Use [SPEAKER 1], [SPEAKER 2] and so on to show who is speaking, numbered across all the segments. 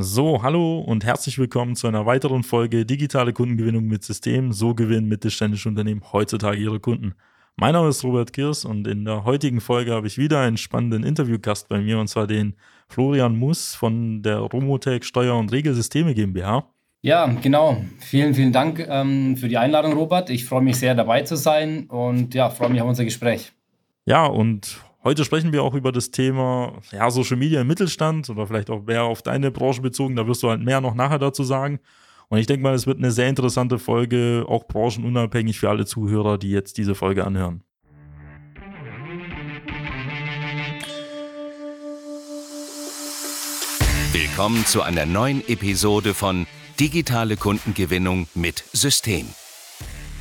[SPEAKER 1] So, hallo und herzlich willkommen zu einer weiteren Folge Digitale Kundengewinnung mit System. So gewinnen mittelständische Unternehmen heutzutage ihre Kunden. Mein Name ist Robert Kirs und in der heutigen Folge habe ich wieder einen spannenden Interviewgast bei mir und zwar den Florian Muss von der Romotech Steuer- und Regelsysteme GmbH.
[SPEAKER 2] Ja, genau. Vielen, vielen Dank ähm, für die Einladung, Robert. Ich freue mich sehr, dabei zu sein und ja, freue mich auf unser Gespräch.
[SPEAKER 1] Ja, und Heute sprechen wir auch über das Thema ja, Social Media im Mittelstand oder vielleicht auch mehr auf deine Branche bezogen. Da wirst du halt mehr noch nachher dazu sagen. Und ich denke mal, es wird eine sehr interessante Folge, auch branchenunabhängig für alle Zuhörer, die jetzt diese Folge anhören.
[SPEAKER 3] Willkommen zu einer neuen Episode von Digitale Kundengewinnung mit System.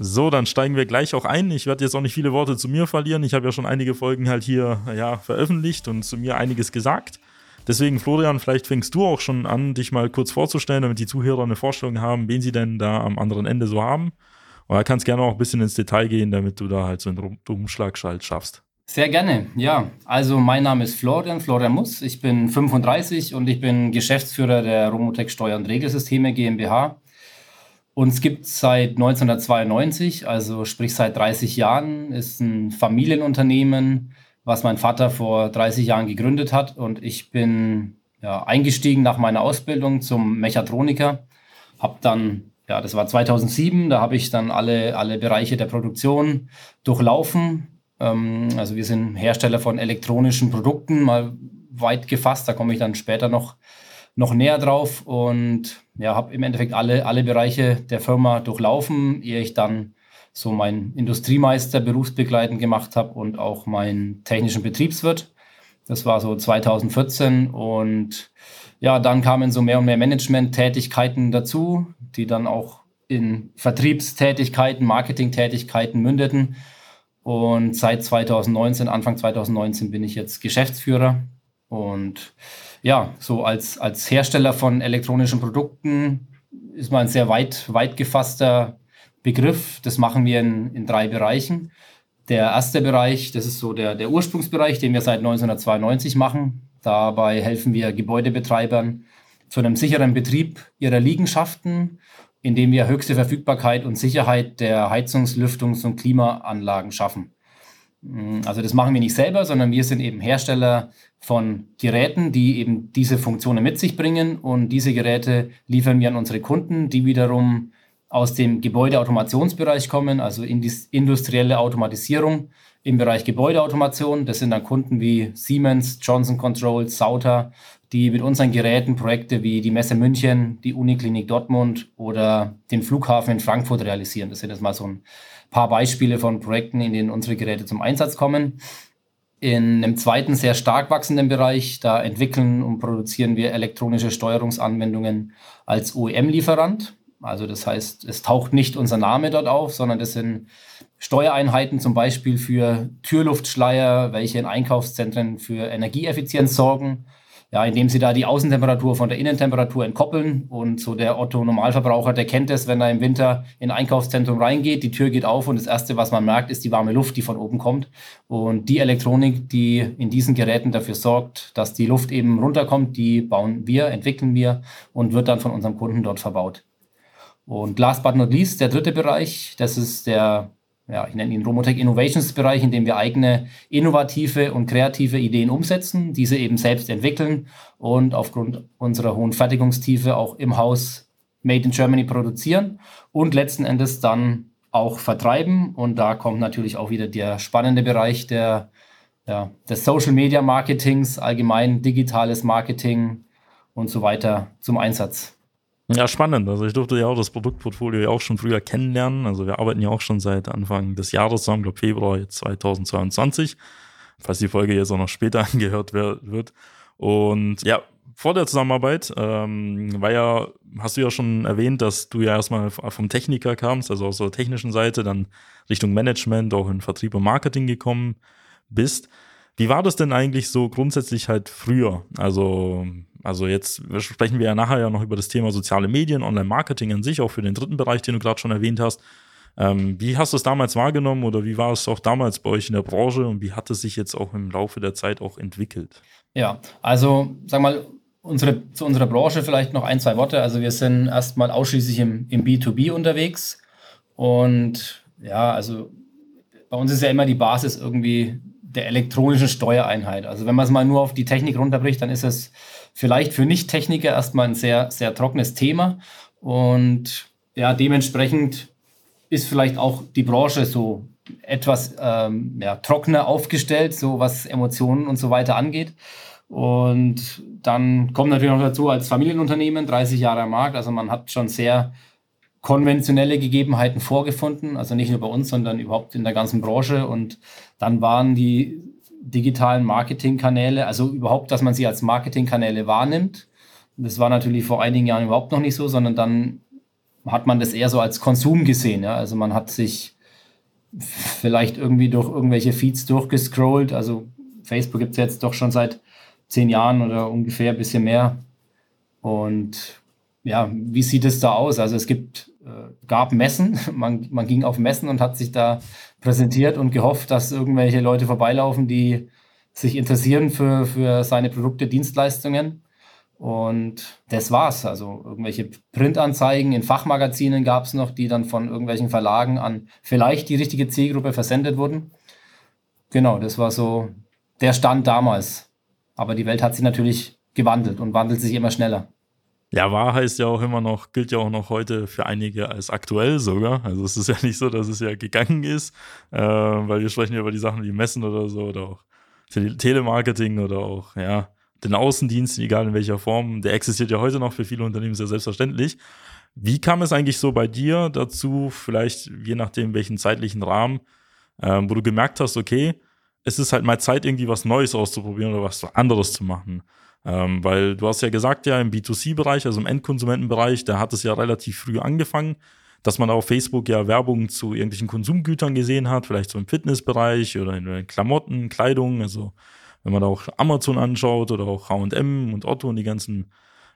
[SPEAKER 1] So, dann steigen wir gleich auch ein. Ich werde jetzt auch nicht viele Worte zu mir verlieren. Ich habe ja schon einige Folgen halt hier ja, veröffentlicht und zu mir einiges gesagt. Deswegen, Florian, vielleicht fängst du auch schon an, dich mal kurz vorzustellen, damit die Zuhörer eine Vorstellung haben, wen sie denn da am anderen Ende so haben. Da kannst gerne auch ein bisschen ins Detail gehen, damit du da halt so einen Umschlagschalt schaffst.
[SPEAKER 2] Sehr gerne, ja. Also mein Name ist Florian, Florian Muss. Ich bin 35 und ich bin Geschäftsführer der Romotech Steuer- und Regelsysteme GmbH. Uns gibt es seit 1992, also sprich seit 30 Jahren, ist ein Familienunternehmen, was mein Vater vor 30 Jahren gegründet hat. Und ich bin ja, eingestiegen nach meiner Ausbildung zum Mechatroniker. Hab dann, ja, das war 2007, da habe ich dann alle, alle Bereiche der Produktion durchlaufen. Ähm, also wir sind Hersteller von elektronischen Produkten, mal weit gefasst, da komme ich dann später noch noch näher drauf und ja, habe im Endeffekt alle, alle Bereiche der Firma durchlaufen, ehe ich dann so meinen Industriemeister berufsbegleitend gemacht habe und auch meinen technischen Betriebswirt. Das war so 2014 und ja, dann kamen so mehr und mehr Management-Tätigkeiten dazu, die dann auch in Vertriebstätigkeiten, Marketingtätigkeiten mündeten. Und seit 2019, Anfang 2019 bin ich jetzt Geschäftsführer und ja, so als, als Hersteller von elektronischen Produkten ist man ein sehr weit, weit gefasster Begriff. Das machen wir in, in drei Bereichen. Der erste Bereich, das ist so der, der Ursprungsbereich, den wir seit 1992 machen. Dabei helfen wir Gebäudebetreibern zu einem sicheren Betrieb ihrer Liegenschaften, indem wir höchste Verfügbarkeit und Sicherheit der Heizungs-, Lüftungs- und Klimaanlagen schaffen. Mm, also das machen wir nicht selber, sondern wir sind eben Hersteller von Geräten, die eben diese Funktionen mit sich bringen. Und diese Geräte liefern wir an unsere Kunden, die wiederum aus dem Gebäudeautomationsbereich kommen, also in die industrielle Automatisierung im Bereich Gebäudeautomation. Das sind dann Kunden wie Siemens, Johnson Controls, Sauter, die mit unseren Geräten Projekte wie die Messe München, die Uniklinik Dortmund oder den Flughafen in Frankfurt realisieren. Das sind jetzt mal so ein paar Beispiele von Projekten, in denen unsere Geräte zum Einsatz kommen. In einem zweiten sehr stark wachsenden Bereich, da entwickeln und produzieren wir elektronische Steuerungsanwendungen als OEM-Lieferant. Also das heißt, es taucht nicht unser Name dort auf, sondern das sind Steuereinheiten zum Beispiel für Türluftschleier, welche in Einkaufszentren für Energieeffizienz sorgen ja, indem sie da die Außentemperatur von der Innentemperatur entkoppeln. Und so der Otto-Normalverbraucher, der kennt es, wenn er im Winter in ein Einkaufszentrum reingeht, die Tür geht auf und das Erste, was man merkt, ist die warme Luft, die von oben kommt. Und die Elektronik, die in diesen Geräten dafür sorgt, dass die Luft eben runterkommt, die bauen wir, entwickeln wir und wird dann von unserem Kunden dort verbaut. Und last but not least, der dritte Bereich, das ist der ja, ich nenne ihn Romotech Innovations Bereich, in dem wir eigene innovative und kreative Ideen umsetzen, diese eben selbst entwickeln und aufgrund unserer hohen Fertigungstiefe auch im Haus Made in Germany produzieren und letzten Endes dann auch vertreiben. Und da kommt natürlich auch wieder der spannende Bereich der, ja, des Social Media Marketings, allgemein digitales Marketing und so weiter zum Einsatz.
[SPEAKER 1] Ja, spannend. Also ich durfte ja auch das Produktportfolio ja auch schon früher kennenlernen. Also wir arbeiten ja auch schon seit Anfang des Jahres zusammen, glaube Februar jetzt 2022, falls die Folge jetzt auch noch später angehört wird. Und ja, vor der Zusammenarbeit ähm, war ja, hast du ja schon erwähnt, dass du ja erstmal vom Techniker kamst, also aus der technischen Seite, dann Richtung Management, auch in Vertrieb und Marketing gekommen bist. Wie war das denn eigentlich so grundsätzlich halt früher? Also, also jetzt sprechen wir ja nachher ja noch über das Thema soziale Medien, Online-Marketing an sich, auch für den dritten Bereich, den du gerade schon erwähnt hast. Ähm, wie hast du es damals wahrgenommen oder wie war es auch damals bei euch in der Branche und wie hat es sich jetzt auch im Laufe der Zeit auch entwickelt?
[SPEAKER 2] Ja, also sag mal, unsere, zu unserer Branche vielleicht noch ein, zwei Worte. Also wir sind erstmal ausschließlich im, im B2B unterwegs. Und ja, also bei uns ist ja immer die Basis irgendwie der elektronischen Steuereinheit. Also wenn man es mal nur auf die Technik runterbricht, dann ist es vielleicht für Nicht-Techniker erstmal ein sehr, sehr trockenes Thema. Und ja, dementsprechend ist vielleicht auch die Branche so etwas ähm, ja, trockener aufgestellt, so was Emotionen und so weiter angeht. Und dann kommt natürlich noch dazu als Familienunternehmen, 30 Jahre am Markt. Also man hat schon sehr konventionelle Gegebenheiten vorgefunden. Also nicht nur bei uns, sondern überhaupt in der ganzen Branche. Und dann waren die digitalen Marketingkanäle, also überhaupt, dass man sie als Marketingkanäle wahrnimmt. Das war natürlich vor einigen Jahren überhaupt noch nicht so, sondern dann hat man das eher so als Konsum gesehen. Ja? Also man hat sich vielleicht irgendwie durch irgendwelche Feeds durchgescrollt. Also Facebook gibt es jetzt doch schon seit zehn Jahren oder ungefähr ein bisschen mehr. Und ja, wie sieht es da aus? Also es gibt, gab Messen, man, man ging auf Messen und hat sich da präsentiert und gehofft, dass irgendwelche Leute vorbeilaufen, die sich interessieren für, für seine Produkte, Dienstleistungen. Und das war's. Also irgendwelche Printanzeigen in Fachmagazinen gab es noch, die dann von irgendwelchen Verlagen an vielleicht die richtige Zielgruppe versendet wurden. Genau, das war so der Stand damals. Aber die Welt hat sich natürlich gewandelt und wandelt sich immer schneller.
[SPEAKER 1] Ja, wahr heißt ja auch immer noch, gilt ja auch noch heute für einige als aktuell sogar. Also es ist ja nicht so, dass es ja gegangen ist, äh, weil wir sprechen ja über die Sachen wie Messen oder so oder auch Telemarketing oder auch, ja, den Außendienst, egal in welcher Form, der existiert ja heute noch für viele Unternehmen sehr selbstverständlich. Wie kam es eigentlich so bei dir dazu, vielleicht je nachdem welchen zeitlichen Rahmen, äh, wo du gemerkt hast, okay, es ist halt mal Zeit, irgendwie was Neues auszuprobieren oder was anderes zu machen. Ähm, weil du hast ja gesagt, ja, im B2C-Bereich, also im Endkonsumentenbereich, da hat es ja relativ früh angefangen, dass man auf Facebook ja Werbung zu irgendwelchen Konsumgütern gesehen hat, vielleicht so im Fitnessbereich oder in Klamotten, Kleidung, also wenn man da auch Amazon anschaut oder auch HM und Otto und die ganzen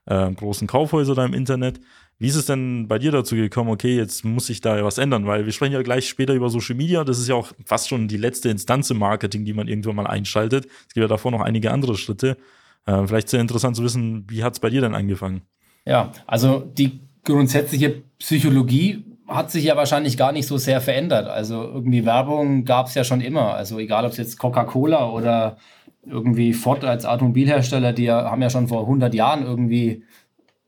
[SPEAKER 1] äh, großen Kaufhäuser da im Internet. Wie ist es denn bei dir dazu gekommen, okay, jetzt muss sich da was ändern? Weil wir sprechen ja gleich später über Social Media. Das ist ja auch fast schon die letzte Instanz im Marketing, die man irgendwann mal einschaltet. Es gibt ja davor noch einige andere Schritte. Äh, vielleicht sehr interessant zu wissen, wie hat es bei dir denn angefangen?
[SPEAKER 2] Ja, also die grundsätzliche Psychologie hat sich ja wahrscheinlich gar nicht so sehr verändert. Also irgendwie Werbung gab es ja schon immer. Also egal, ob es jetzt Coca-Cola oder irgendwie Ford als Automobilhersteller, die haben ja schon vor 100 Jahren irgendwie,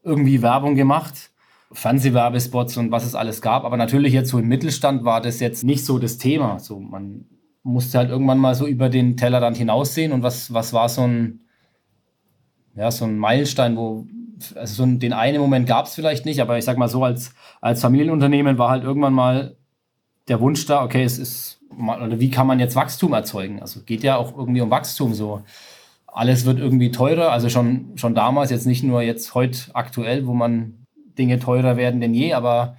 [SPEAKER 2] irgendwie Werbung gemacht. Fernsehwerbespots und was es alles gab. Aber natürlich jetzt so im Mittelstand war das jetzt nicht so das Thema. So, man musste halt irgendwann mal so über den Tellerrand hinaussehen und was, was war so ein, ja, so ein Meilenstein, wo, also so ein, den einen Moment gab es vielleicht nicht, aber ich sag mal so, als, als Familienunternehmen war halt irgendwann mal der Wunsch da, okay, es ist, oder wie kann man jetzt Wachstum erzeugen? Also geht ja auch irgendwie um Wachstum so. Alles wird irgendwie teurer, also schon, schon damals, jetzt nicht nur jetzt heute aktuell, wo man Dinge teurer werden denn je, aber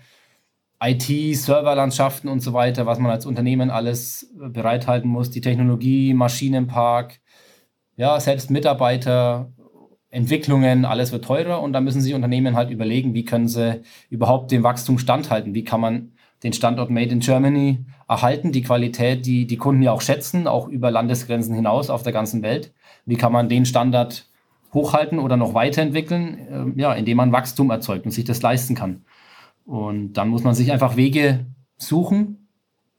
[SPEAKER 2] IT, Serverlandschaften und so weiter, was man als Unternehmen alles bereithalten muss, die Technologie, Maschinenpark, ja, selbst Mitarbeiter, Entwicklungen, alles wird teurer und da müssen sich Unternehmen halt überlegen, wie können sie überhaupt dem Wachstum standhalten, wie kann man den Standort Made in Germany erhalten, die Qualität, die die Kunden ja auch schätzen, auch über Landesgrenzen hinaus auf der ganzen Welt. Wie kann man den Standard hochhalten oder noch weiterentwickeln, äh, ja, indem man Wachstum erzeugt und sich das leisten kann. Und dann muss man sich einfach Wege suchen,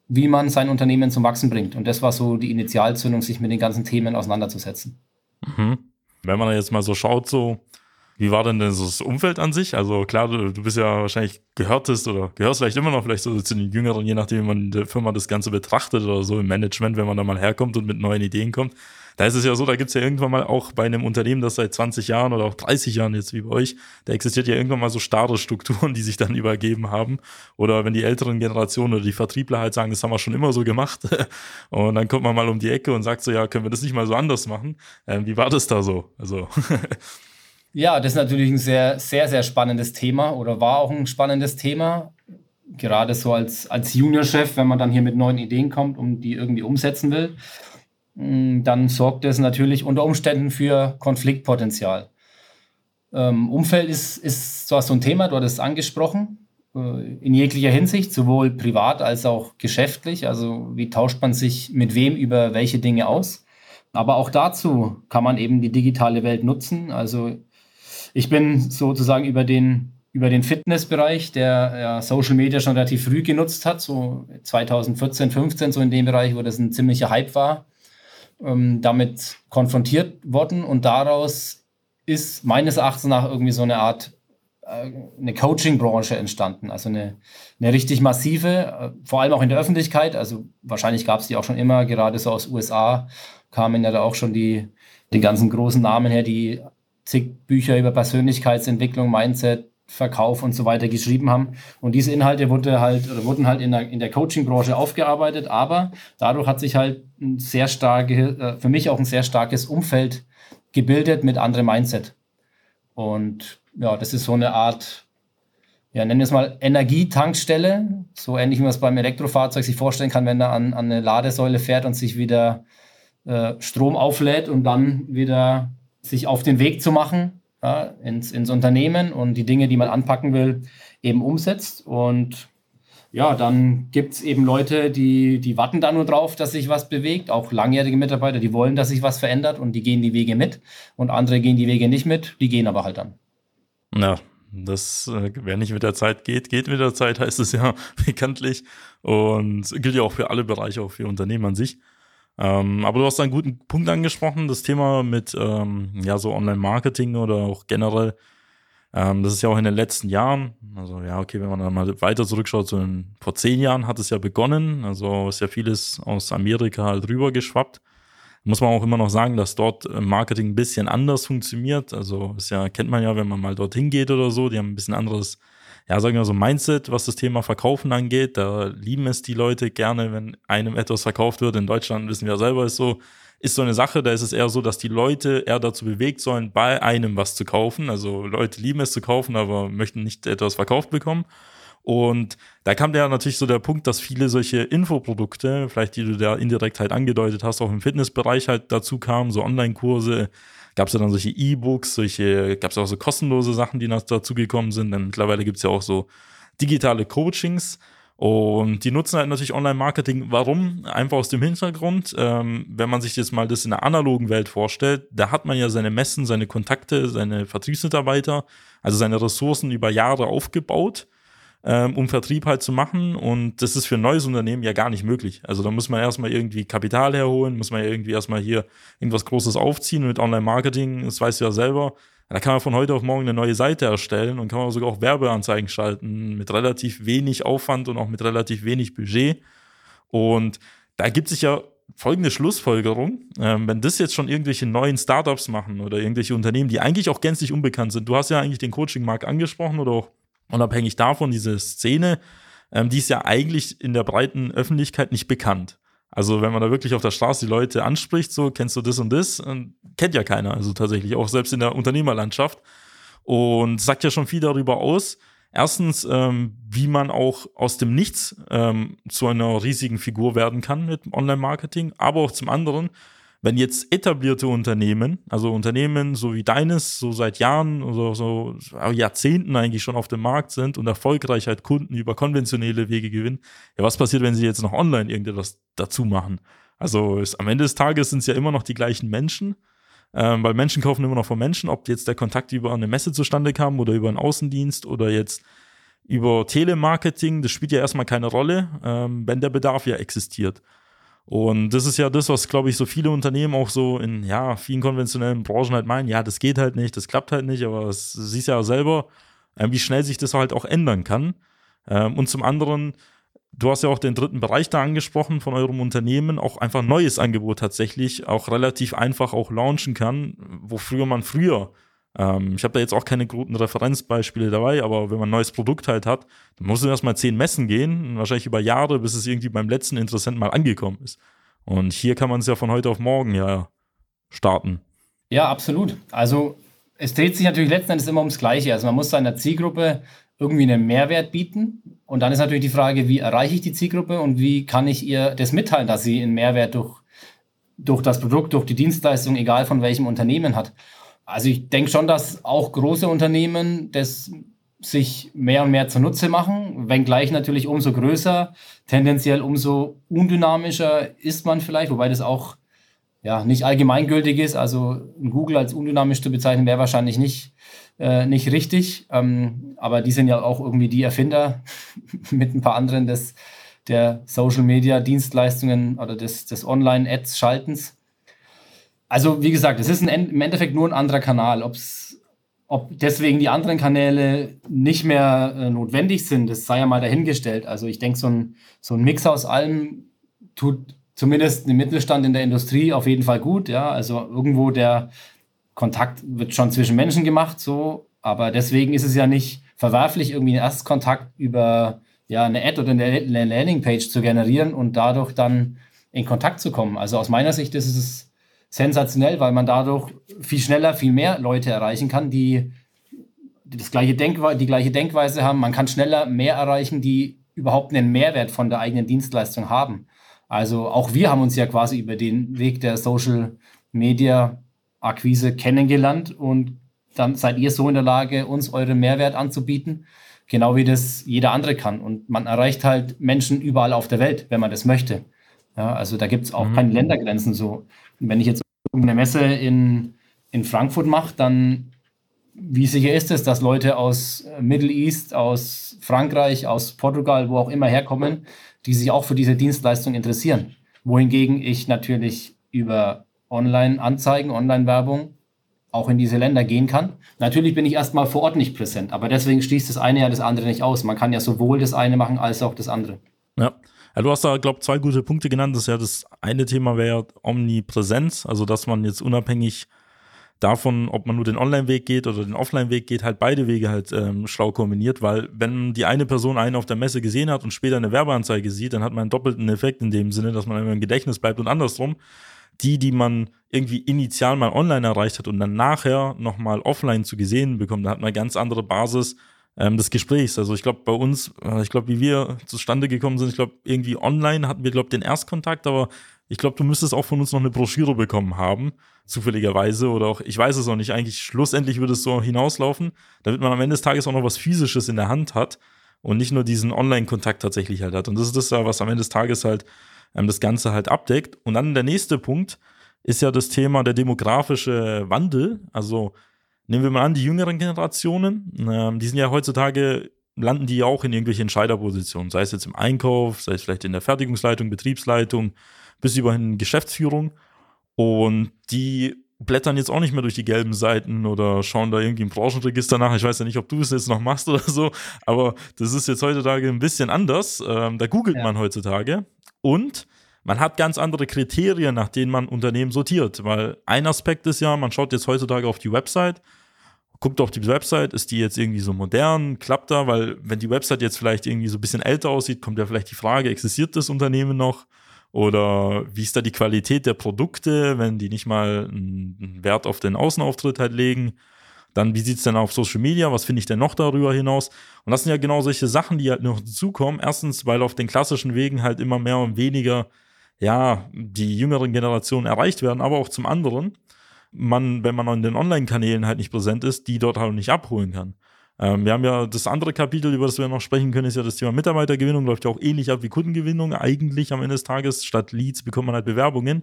[SPEAKER 2] wie man sein Unternehmen zum Wachsen bringt. Und das war so die Initialzündung, sich mit den ganzen Themen auseinanderzusetzen.
[SPEAKER 1] Mhm. Wenn man jetzt mal so schaut, so Wie war denn, denn so das Umfeld an sich? Also klar, du, du bist ja wahrscheinlich gehörtest oder gehörst vielleicht immer noch vielleicht so zu den Jüngeren, je nachdem, wie man in der Firma das Ganze betrachtet oder so im Management, wenn man da mal herkommt und mit neuen Ideen kommt. Da ist es ja so, da gibt's ja irgendwann mal auch bei einem Unternehmen, das seit 20 Jahren oder auch 30 Jahren jetzt wie bei euch, da existiert ja irgendwann mal so starre Strukturen, die sich dann übergeben haben. Oder wenn die älteren Generationen oder die Vertriebler halt sagen, das haben wir schon immer so gemacht. Und dann kommt man mal um die Ecke und sagt so, ja, können wir das nicht mal so anders machen? Ähm, wie war das da so? Also.
[SPEAKER 2] Ja, das ist natürlich ein sehr, sehr, sehr spannendes Thema oder war auch ein spannendes Thema. Gerade so als, als Juniorchef, wenn man dann hier mit neuen Ideen kommt und die irgendwie umsetzen will, mm, dann sorgt das natürlich unter Umständen für Konfliktpotenzial. Ähm, Umfeld ist, ist so ein Thema, du hattest es angesprochen, äh, in jeglicher Hinsicht, sowohl privat als auch geschäftlich. Also wie tauscht man sich mit wem über welche Dinge aus? Aber auch dazu kann man eben die digitale Welt nutzen. Also ich bin sozusagen über den, über den Fitnessbereich, der ja, Social Media schon relativ früh genutzt hat, so 2014, 15, so in dem Bereich, wo das ein ziemlicher Hype war, ähm, damit konfrontiert worden und daraus ist meines Erachtens nach irgendwie so eine Art äh, eine Coaching-Branche entstanden, also eine, eine richtig massive, äh, vor allem auch in der Öffentlichkeit. Also wahrscheinlich gab es die auch schon immer, gerade so aus USA kamen ja da auch schon die, die ganzen großen Namen her, die zig Bücher über Persönlichkeitsentwicklung, Mindset, Verkauf und so weiter geschrieben haben. Und diese Inhalte wurde halt, oder wurden halt in der, in der Coaching-Branche aufgearbeitet, aber dadurch hat sich halt ein sehr starke, äh, für mich auch ein sehr starkes Umfeld gebildet mit anderem Mindset. Und ja, das ist so eine Art, ja, nennen wir es mal Energietankstelle, so ähnlich wie man es beim Elektrofahrzeug sich vorstellen kann, wenn er an, an eine Ladesäule fährt und sich wieder äh, Strom auflädt und dann wieder sich auf den Weg zu machen ja, ins, ins Unternehmen und die Dinge, die man anpacken will, eben umsetzt. Und ja, dann gibt es eben Leute, die, die warten da nur drauf, dass sich was bewegt. Auch langjährige Mitarbeiter, die wollen, dass sich was verändert und die gehen die Wege mit. Und andere gehen die Wege nicht mit, die gehen aber halt dann.
[SPEAKER 1] Ja, das, äh, wer nicht mit der Zeit geht, geht mit der Zeit, heißt es ja bekanntlich. Und gilt ja auch für alle Bereiche, auch für Unternehmen an sich. Ähm, aber du hast einen guten Punkt angesprochen, das Thema mit ähm, ja so Online-Marketing oder auch generell. Ähm, das ist ja auch in den letzten Jahren, also ja, okay, wenn man dann mal weiter zurückschaut, so in, vor zehn Jahren hat es ja begonnen, also ist ja vieles aus Amerika halt rübergeschwappt. Muss man auch immer noch sagen, dass dort äh, Marketing ein bisschen anders funktioniert. Also ist ja, kennt man ja, wenn man mal dorthin geht oder so, die haben ein bisschen anderes ja, sagen wir so Mindset, was das Thema Verkaufen angeht. Da lieben es die Leute gerne, wenn einem etwas verkauft wird. In Deutschland wissen wir selber, ist so, ist so eine Sache, da ist es eher so, dass die Leute eher dazu bewegt sollen, bei einem was zu kaufen. Also Leute lieben es zu kaufen, aber möchten nicht etwas verkauft bekommen. Und da kam ja natürlich so der Punkt, dass viele solche Infoprodukte, vielleicht die du da indirekt halt angedeutet hast, auch im Fitnessbereich halt dazu kamen, so Online-Kurse, gab es ja dann solche E-Books, solche, gab es auch so kostenlose Sachen, die dazugekommen sind. Denn mittlerweile gibt es ja auch so digitale Coachings. Und die nutzen halt natürlich Online-Marketing. Warum? Einfach aus dem Hintergrund, ähm, wenn man sich jetzt mal das in der analogen Welt vorstellt, da hat man ja seine Messen, seine Kontakte, seine Vertriebsmitarbeiter, also seine Ressourcen über Jahre aufgebaut ähm, um Vertrieb halt zu machen. Und das ist für ein neues Unternehmen ja gar nicht möglich. Also da muss man erstmal irgendwie Kapital herholen, muss man irgendwie erstmal hier irgendwas Großes aufziehen mit Online-Marketing, das weißt du ja selber. Da kann man von heute auf morgen eine neue Seite erstellen und kann man sogar auch Werbeanzeigen schalten mit relativ wenig Aufwand und auch mit relativ wenig Budget. Und da gibt sich ja folgende Schlussfolgerung. Ähm, wenn das jetzt schon irgendwelche neuen Startups machen oder irgendwelche Unternehmen, die eigentlich auch gänzlich unbekannt sind, du hast ja eigentlich den Coaching-Markt angesprochen oder auch unabhängig davon, diese Szene, ähm, die ist ja eigentlich in der breiten Öffentlichkeit nicht bekannt. Also wenn man da wirklich auf der Straße die Leute anspricht, so kennst du das und das, ähm, kennt ja keiner. Also tatsächlich auch selbst in der Unternehmerlandschaft. Und sagt ja schon viel darüber aus. Erstens, ähm, wie man auch aus dem Nichts ähm, zu einer riesigen Figur werden kann mit Online-Marketing, aber auch zum anderen, wenn jetzt etablierte Unternehmen, also Unternehmen so wie deines, so seit Jahren oder so Jahrzehnten eigentlich schon auf dem Markt sind und erfolgreich halt Kunden über konventionelle Wege gewinnen, ja, was passiert, wenn sie jetzt noch online irgendetwas dazu machen? Also ist, am Ende des Tages sind es ja immer noch die gleichen Menschen, ähm, weil Menschen kaufen immer noch von Menschen, ob jetzt der Kontakt über eine Messe zustande kam oder über einen Außendienst oder jetzt über Telemarketing, das spielt ja erstmal keine Rolle, ähm, wenn der Bedarf ja existiert. Und das ist ja das, was, glaube ich, so viele Unternehmen auch so in, ja, vielen konventionellen Branchen halt meinen, ja, das geht halt nicht, das klappt halt nicht, aber es siehst ja selber, äh, wie schnell sich das halt auch ändern kann. Ähm, und zum anderen, du hast ja auch den dritten Bereich da angesprochen von eurem Unternehmen, auch einfach ein neues Angebot tatsächlich, auch relativ einfach auch launchen kann, wo früher man früher ähm, ich habe da jetzt auch keine guten Referenzbeispiele dabei, aber wenn man ein neues Produkt halt hat, dann muss man erstmal zehn Messen gehen, wahrscheinlich über Jahre, bis es irgendwie beim letzten Interessenten mal angekommen ist. Und hier kann man es ja von heute auf morgen ja starten.
[SPEAKER 2] Ja, absolut. Also es dreht sich natürlich letzten Endes immer ums Gleiche. Also man muss seiner Zielgruppe irgendwie einen Mehrwert bieten. Und dann ist natürlich die Frage, wie erreiche ich die Zielgruppe und wie kann ich ihr das mitteilen, dass sie einen Mehrwert durch, durch das Produkt, durch die Dienstleistung, egal von welchem Unternehmen hat. Also ich denke schon, dass auch große Unternehmen das sich mehr und mehr zunutze machen, wenngleich natürlich umso größer, tendenziell umso undynamischer ist man vielleicht, wobei das auch ja, nicht allgemeingültig ist. Also Google als undynamisch zu bezeichnen, wäre wahrscheinlich nicht, äh, nicht richtig. Ähm, aber die sind ja auch irgendwie die Erfinder mit ein paar anderen des, der Social Media Dienstleistungen oder des, des Online-Ads-Schaltens. Also, wie gesagt, es ist ein, im Endeffekt nur ein anderer Kanal. Ob's, ob deswegen die anderen Kanäle nicht mehr äh, notwendig sind, das sei ja mal dahingestellt. Also, ich denke, so ein, so ein Mix aus allem tut zumindest im Mittelstand in der Industrie auf jeden Fall gut. Ja, also irgendwo der Kontakt wird schon zwischen Menschen gemacht, so. Aber deswegen ist es ja nicht verwerflich, irgendwie einen Erstkontakt über ja, eine Ad oder eine Landingpage zu generieren und dadurch dann in Kontakt zu kommen. Also aus meiner Sicht ist es sensationell, weil man dadurch viel schneller, viel mehr Leute erreichen kann, die, die das gleiche Denkwe die gleiche Denkweise haben. Man kann schneller mehr erreichen, die überhaupt einen Mehrwert von der eigenen Dienstleistung haben. Also auch wir haben uns ja quasi über den Weg der Social Media Akquise kennengelernt und dann seid ihr so in der Lage, uns euren Mehrwert anzubieten, genau wie das jeder andere kann. Und man erreicht halt Menschen überall auf der Welt, wenn man das möchte. Ja, also da gibt es auch mhm. keine Ländergrenzen so. Wenn ich jetzt eine Messe in, in Frankfurt mache, dann wie sicher ist es, dass Leute aus Middle East, aus Frankreich, aus Portugal, wo auch immer herkommen, die sich auch für diese Dienstleistung interessieren? Wohingegen ich natürlich über Online-Anzeigen, Online-Werbung auch in diese Länder gehen kann. Natürlich bin ich erstmal vor Ort nicht präsent, aber deswegen schließt das eine ja das andere nicht aus. Man kann ja sowohl das eine machen als auch das andere.
[SPEAKER 1] Ja. Ja, du hast da, glaube ich, zwei gute Punkte genannt. Das ist ja das eine Thema wäre Omnipräsenz, also dass man jetzt unabhängig davon, ob man nur den Online-Weg geht oder den Offline-Weg geht, halt beide Wege halt ähm, schlau kombiniert, weil wenn die eine Person einen auf der Messe gesehen hat und später eine Werbeanzeige sieht, dann hat man einen doppelten Effekt in dem Sinne, dass man immer im Gedächtnis bleibt und andersrum. Die, die man irgendwie initial mal online erreicht hat und dann nachher nochmal offline zu gesehen bekommt, da hat man eine ganz andere Basis, ähm, des Gesprächs. Also ich glaube, bei uns, äh, ich glaube, wie wir zustande gekommen sind, ich glaube, irgendwie online hatten wir, glaube den Erstkontakt, aber ich glaube, du müsstest auch von uns noch eine Broschüre bekommen haben, zufälligerweise, oder auch, ich weiß es auch nicht, eigentlich schlussendlich würde es so hinauslaufen, damit man am Ende des Tages auch noch was Physisches in der Hand hat und nicht nur diesen Online-Kontakt tatsächlich halt hat. Und das ist das, was am Ende des Tages halt ähm, das Ganze halt abdeckt. Und dann der nächste Punkt ist ja das Thema der demografische Wandel. Also Nehmen wir mal an, die jüngeren Generationen, ähm, die sind ja heutzutage, landen die ja auch in irgendwelche Entscheiderpositionen, sei es jetzt im Einkauf, sei es vielleicht in der Fertigungsleitung, Betriebsleitung, bis über in Geschäftsführung. Und die blättern jetzt auch nicht mehr durch die gelben Seiten oder schauen da irgendwie im Branchenregister nach. Ich weiß ja nicht, ob du es jetzt noch machst oder so, aber das ist jetzt heutzutage ein bisschen anders. Ähm, da googelt ja. man heutzutage und man hat ganz andere Kriterien, nach denen man Unternehmen sortiert. Weil ein Aspekt ist ja, man schaut jetzt heutzutage auf die Website, guckt auf die Website, ist die jetzt irgendwie so modern, klappt da? Weil wenn die Website jetzt vielleicht irgendwie so ein bisschen älter aussieht, kommt ja vielleicht die Frage, existiert das Unternehmen noch? Oder wie ist da die Qualität der Produkte, wenn die nicht mal einen Wert auf den Außenauftritt halt legen? Dann, wie sieht es denn auf Social Media? Was finde ich denn noch darüber hinaus? Und das sind ja genau solche Sachen, die halt noch dazukommen. Erstens, weil auf den klassischen Wegen halt immer mehr und weniger ja, die jüngeren Generationen erreicht werden, aber auch zum anderen, man, wenn man an den Online-Kanälen halt nicht präsent ist, die dort halt nicht abholen kann. Ähm, wir haben ja das andere Kapitel, über das wir noch sprechen können, ist ja das Thema Mitarbeitergewinnung, läuft ja auch ähnlich ab wie Kundengewinnung. Eigentlich am Ende des Tages, statt Leads bekommt man halt Bewerbungen.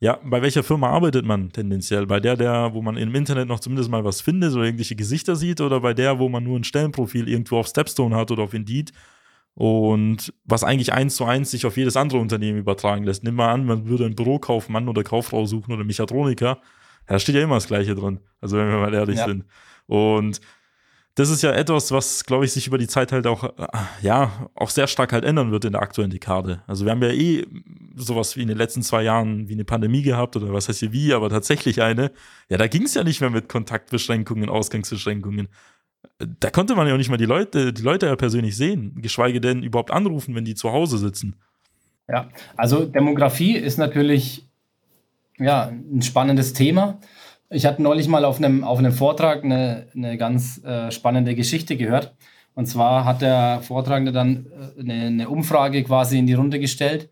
[SPEAKER 1] Ja, bei welcher Firma arbeitet man tendenziell? Bei der, der, wo man im Internet noch zumindest mal was findet oder irgendwelche Gesichter sieht oder bei der, wo man nur ein Stellenprofil irgendwo auf Stepstone hat oder auf Indeed und was eigentlich eins zu eins sich auf jedes andere Unternehmen übertragen lässt. Nimm mal an, man würde einen Bürokaufmann oder Kauffrau suchen oder Mechatroniker, da steht ja immer das Gleiche drin. Also wenn wir mal ehrlich ja. sind. Und das ist ja etwas, was, glaube ich, sich über die Zeit halt auch, äh, ja, auch sehr stark halt ändern wird in der aktuellen Dekade. Also wir haben ja eh sowas wie in den letzten zwei Jahren wie eine Pandemie gehabt oder was heißt hier wie, aber tatsächlich eine. Ja, da ging es ja nicht mehr mit Kontaktbeschränkungen, Ausgangsbeschränkungen. Da konnte man ja auch nicht mal die Leute, die Leute ja persönlich sehen, geschweige denn überhaupt anrufen, wenn die zu Hause sitzen.
[SPEAKER 2] Ja, also Demografie ist natürlich ja, ein spannendes Thema. Ich hatte neulich mal auf einem, auf einem Vortrag eine, eine ganz äh, spannende Geschichte gehört. Und zwar hat der Vortragende dann äh, eine, eine Umfrage quasi in die Runde gestellt,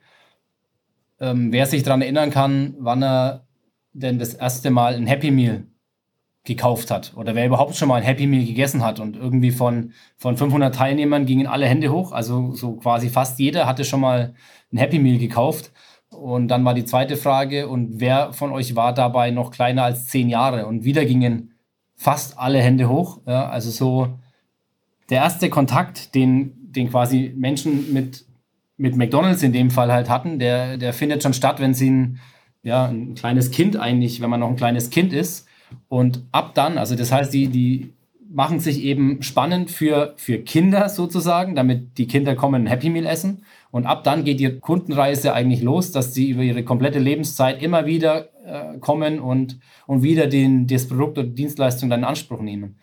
[SPEAKER 2] ähm, wer sich daran erinnern kann, wann er denn das erste Mal ein Happy Meal gekauft hat oder wer überhaupt schon mal ein Happy Meal gegessen hat. Und irgendwie von, von 500 Teilnehmern gingen alle Hände hoch. Also so quasi fast jeder hatte schon mal ein Happy Meal gekauft. Und dann war die zweite Frage, und wer von euch war dabei noch kleiner als zehn Jahre? Und wieder gingen fast alle Hände hoch. Ja, also so der erste Kontakt, den, den quasi Menschen mit, mit McDonalds in dem Fall halt hatten, der, der findet schon statt, wenn sie ein, ja, ein kleines Kind eigentlich, wenn man noch ein kleines Kind ist. Und ab dann, also das heißt, die, die machen sich eben spannend für, für Kinder sozusagen, damit die Kinder kommen ein Happy Meal essen. Und ab dann geht die Kundenreise eigentlich los, dass sie über ihre komplette Lebenszeit immer wieder äh, kommen und, und wieder den, das Produkt oder Dienstleistung dann in Anspruch nehmen.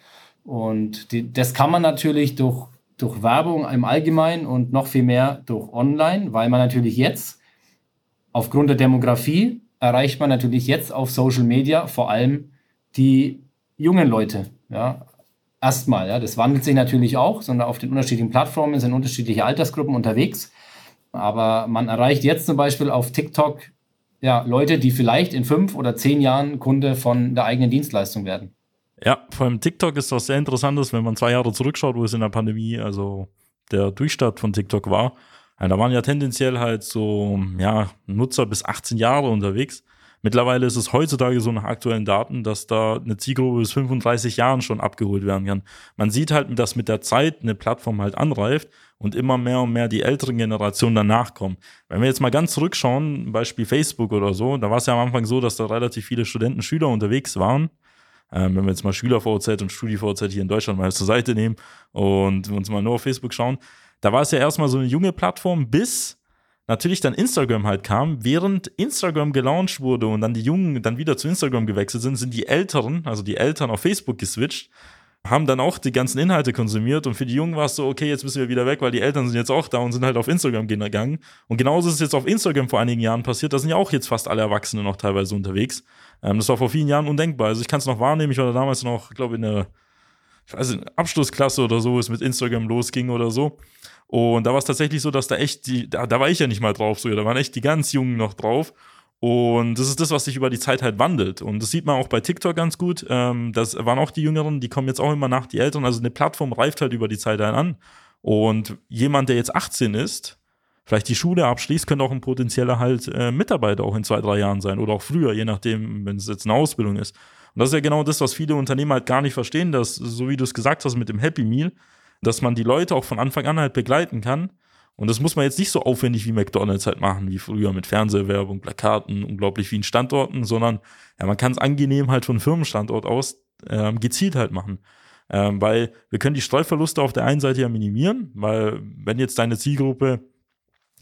[SPEAKER 2] Und die, das kann man natürlich durch, durch Werbung im Allgemeinen und noch viel mehr durch Online, weil man natürlich jetzt aufgrund der Demografie erreicht man natürlich jetzt auf Social Media vor allem die jungen Leute. Ja, erstmal, ja, das wandelt sich natürlich auch, sondern auf den unterschiedlichen Plattformen sind unterschiedliche Altersgruppen unterwegs. Aber man erreicht jetzt zum Beispiel auf TikTok ja, Leute, die vielleicht in fünf oder zehn Jahren Kunde von der eigenen Dienstleistung werden.
[SPEAKER 1] Ja, vor allem TikTok ist was sehr Interessantes, wenn man zwei Jahre zurückschaut, wo es in der Pandemie, also der Durchstart von TikTok war. Da waren ja tendenziell halt so, ja, Nutzer bis 18 Jahre unterwegs. Mittlerweile ist es heutzutage so nach aktuellen Daten, dass da eine Zielgruppe bis 35 Jahren schon abgeholt werden kann. Man sieht halt, dass mit der Zeit eine Plattform halt anreift und immer mehr und mehr die älteren Generationen danach kommen. Wenn wir jetzt mal ganz zurückschauen, Beispiel Facebook oder so, da war es ja am Anfang so, dass da relativ viele Studenten, Schüler unterwegs waren. Ähm, wenn wir jetzt mal SchülerVZ und StudiVZ hier in Deutschland mal zur Seite nehmen und uns mal nur auf Facebook schauen, da war es ja erstmal so eine junge Plattform, bis natürlich dann Instagram halt kam, während Instagram gelauncht wurde und dann die Jungen dann wieder zu Instagram gewechselt sind, sind die Älteren, also die Eltern auf Facebook geswitcht, haben dann auch die ganzen Inhalte konsumiert und für die Jungen war es so, okay, jetzt müssen wir wieder weg, weil die Eltern sind jetzt auch da und sind halt auf Instagram gegangen. Und genauso ist es jetzt auf Instagram vor einigen Jahren passiert, da sind ja auch jetzt fast alle Erwachsene noch teilweise unterwegs. Ähm, das war vor vielen Jahren undenkbar. Also ich kann es noch wahrnehmen, ich war da damals noch, glaube in der ich weiß nicht, Abschlussklasse oder so, es mit Instagram losging oder so. Und da war es tatsächlich so, dass da echt die, da, da war ich ja nicht mal drauf, so, da waren echt die ganz Jungen noch drauf. Und das ist das, was sich über die Zeit halt wandelt. Und das sieht man auch bei TikTok ganz gut. Ähm, das waren auch die Jüngeren, die kommen jetzt auch immer nach die Älteren. Also eine Plattform reift halt über die Zeit halt an. Und jemand, der jetzt 18 ist, vielleicht die Schule abschließt, könnte auch ein potenzieller halt äh, Mitarbeiter auch in zwei, drei Jahren sein oder auch früher, je nachdem, wenn es jetzt eine Ausbildung ist. Und das ist ja genau das, was viele Unternehmen halt gar nicht verstehen, dass, so wie du es gesagt hast mit dem Happy Meal, dass man die Leute auch von Anfang an halt begleiten kann. Und das muss man jetzt nicht so aufwendig wie McDonalds halt machen, wie früher mit Fernsehwerbung, Plakaten, unglaublich vielen Standorten, sondern ja, man kann es angenehm halt von Firmenstandort aus ähm, gezielt halt machen. Ähm, weil wir können die Streuverluste auf der einen Seite ja minimieren, weil wenn jetzt deine Zielgruppe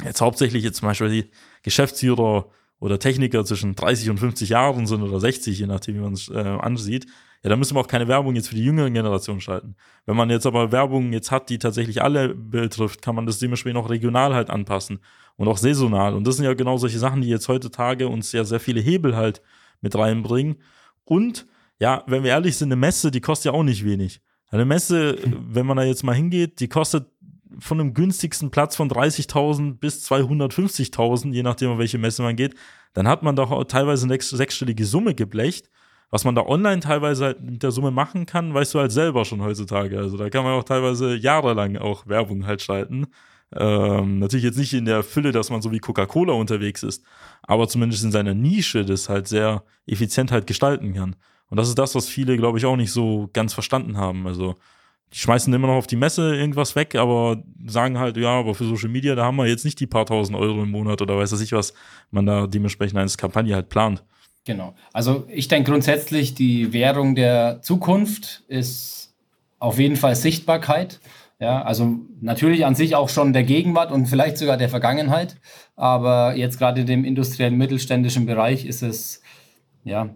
[SPEAKER 1] jetzt hauptsächlich jetzt zum Beispiel die Geschäftsführer oder Techniker zwischen 30 und 50 Jahren sind oder 60, je nachdem, wie man es äh, ansieht, ja, dann müssen wir auch keine Werbung jetzt für die jüngeren Generationen schalten. Wenn man jetzt aber Werbung jetzt hat, die tatsächlich alle betrifft, kann man das dementsprechend auch regional halt anpassen und auch saisonal. Und das sind ja genau solche Sachen, die jetzt heutzutage uns ja sehr viele Hebel halt mit reinbringen. Und ja, wenn wir ehrlich sind, eine Messe, die kostet ja auch nicht wenig. Eine Messe, wenn man da jetzt mal hingeht, die kostet von einem günstigsten Platz von 30.000 bis 250.000, je nachdem, auf welche Messe man geht, dann hat man doch teilweise eine sechsstellige Summe geblecht. Was man da online teilweise halt mit der Summe machen kann, weißt du halt selber schon heutzutage. Also da kann man auch teilweise jahrelang auch Werbung halt schalten. Ähm, natürlich jetzt nicht in der Fülle, dass man so wie Coca-Cola unterwegs ist, aber zumindest in seiner Nische das halt sehr effizient halt gestalten kann. Und das ist das, was viele, glaube ich, auch nicht so ganz verstanden haben. Also die schmeißen immer noch auf die Messe irgendwas weg, aber sagen halt, ja, aber für Social Media, da haben wir jetzt nicht die paar tausend Euro im Monat oder weiß ich was, man da dementsprechend eine Kampagne halt plant.
[SPEAKER 2] Genau. Also ich denke grundsätzlich, die Währung der Zukunft ist auf jeden Fall Sichtbarkeit. Ja, also natürlich an sich auch schon der Gegenwart und vielleicht sogar der Vergangenheit. Aber jetzt gerade in dem industriellen mittelständischen Bereich ist es ja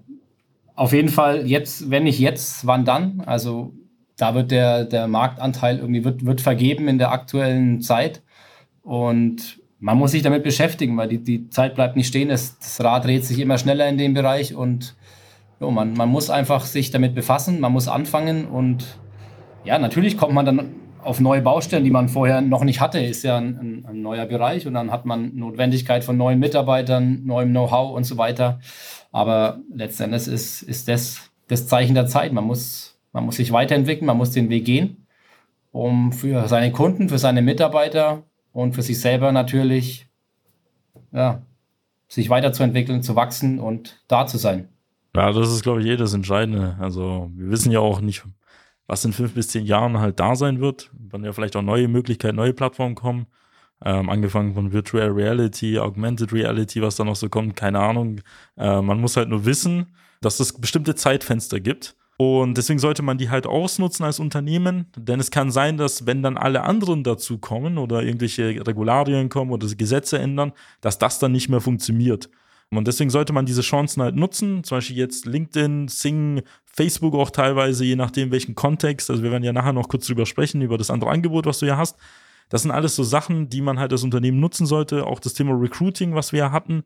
[SPEAKER 2] auf jeden Fall jetzt, wenn nicht jetzt, wann dann? Also da wird der, der Marktanteil irgendwie wird, wird vergeben in der aktuellen Zeit. Und man muss sich damit beschäftigen, weil die, die Zeit bleibt nicht stehen. Das, das Rad dreht sich immer schneller in dem Bereich und jo, man, man muss einfach sich damit befassen, man muss anfangen und ja, natürlich kommt man dann auf neue Baustellen, die man vorher noch nicht hatte, ist ja ein, ein, ein neuer Bereich und dann hat man Notwendigkeit von neuen Mitarbeitern, neuem Know-how und so weiter. Aber letztendlich ist, ist das das Zeichen der Zeit. Man muss, man muss sich weiterentwickeln, man muss den Weg gehen, um für seine Kunden, für seine Mitarbeiter und für sich selber natürlich, ja, sich weiterzuentwickeln, zu wachsen und da zu sein.
[SPEAKER 1] Ja, das ist, glaube ich, jedes Entscheidende. Also, wir wissen ja auch nicht, was in fünf bis zehn Jahren halt da sein wird. Wann ja vielleicht auch neue Möglichkeiten, neue Plattformen kommen. Ähm, angefangen von Virtual Reality, Augmented Reality, was da noch so kommt, keine Ahnung. Äh, man muss halt nur wissen, dass es bestimmte Zeitfenster gibt und deswegen sollte man die halt ausnutzen als Unternehmen, denn es kann sein, dass wenn dann alle anderen dazu kommen oder irgendwelche Regularien kommen oder Gesetze ändern, dass das dann nicht mehr funktioniert. Und deswegen sollte man diese Chancen halt nutzen, zum Beispiel jetzt LinkedIn, Sing, Facebook auch teilweise, je nachdem welchen Kontext. Also wir werden ja nachher noch kurz drüber sprechen, über das andere Angebot, was du ja hast. Das sind alles so Sachen, die man halt als Unternehmen nutzen sollte. Auch das Thema Recruiting, was wir ja hatten.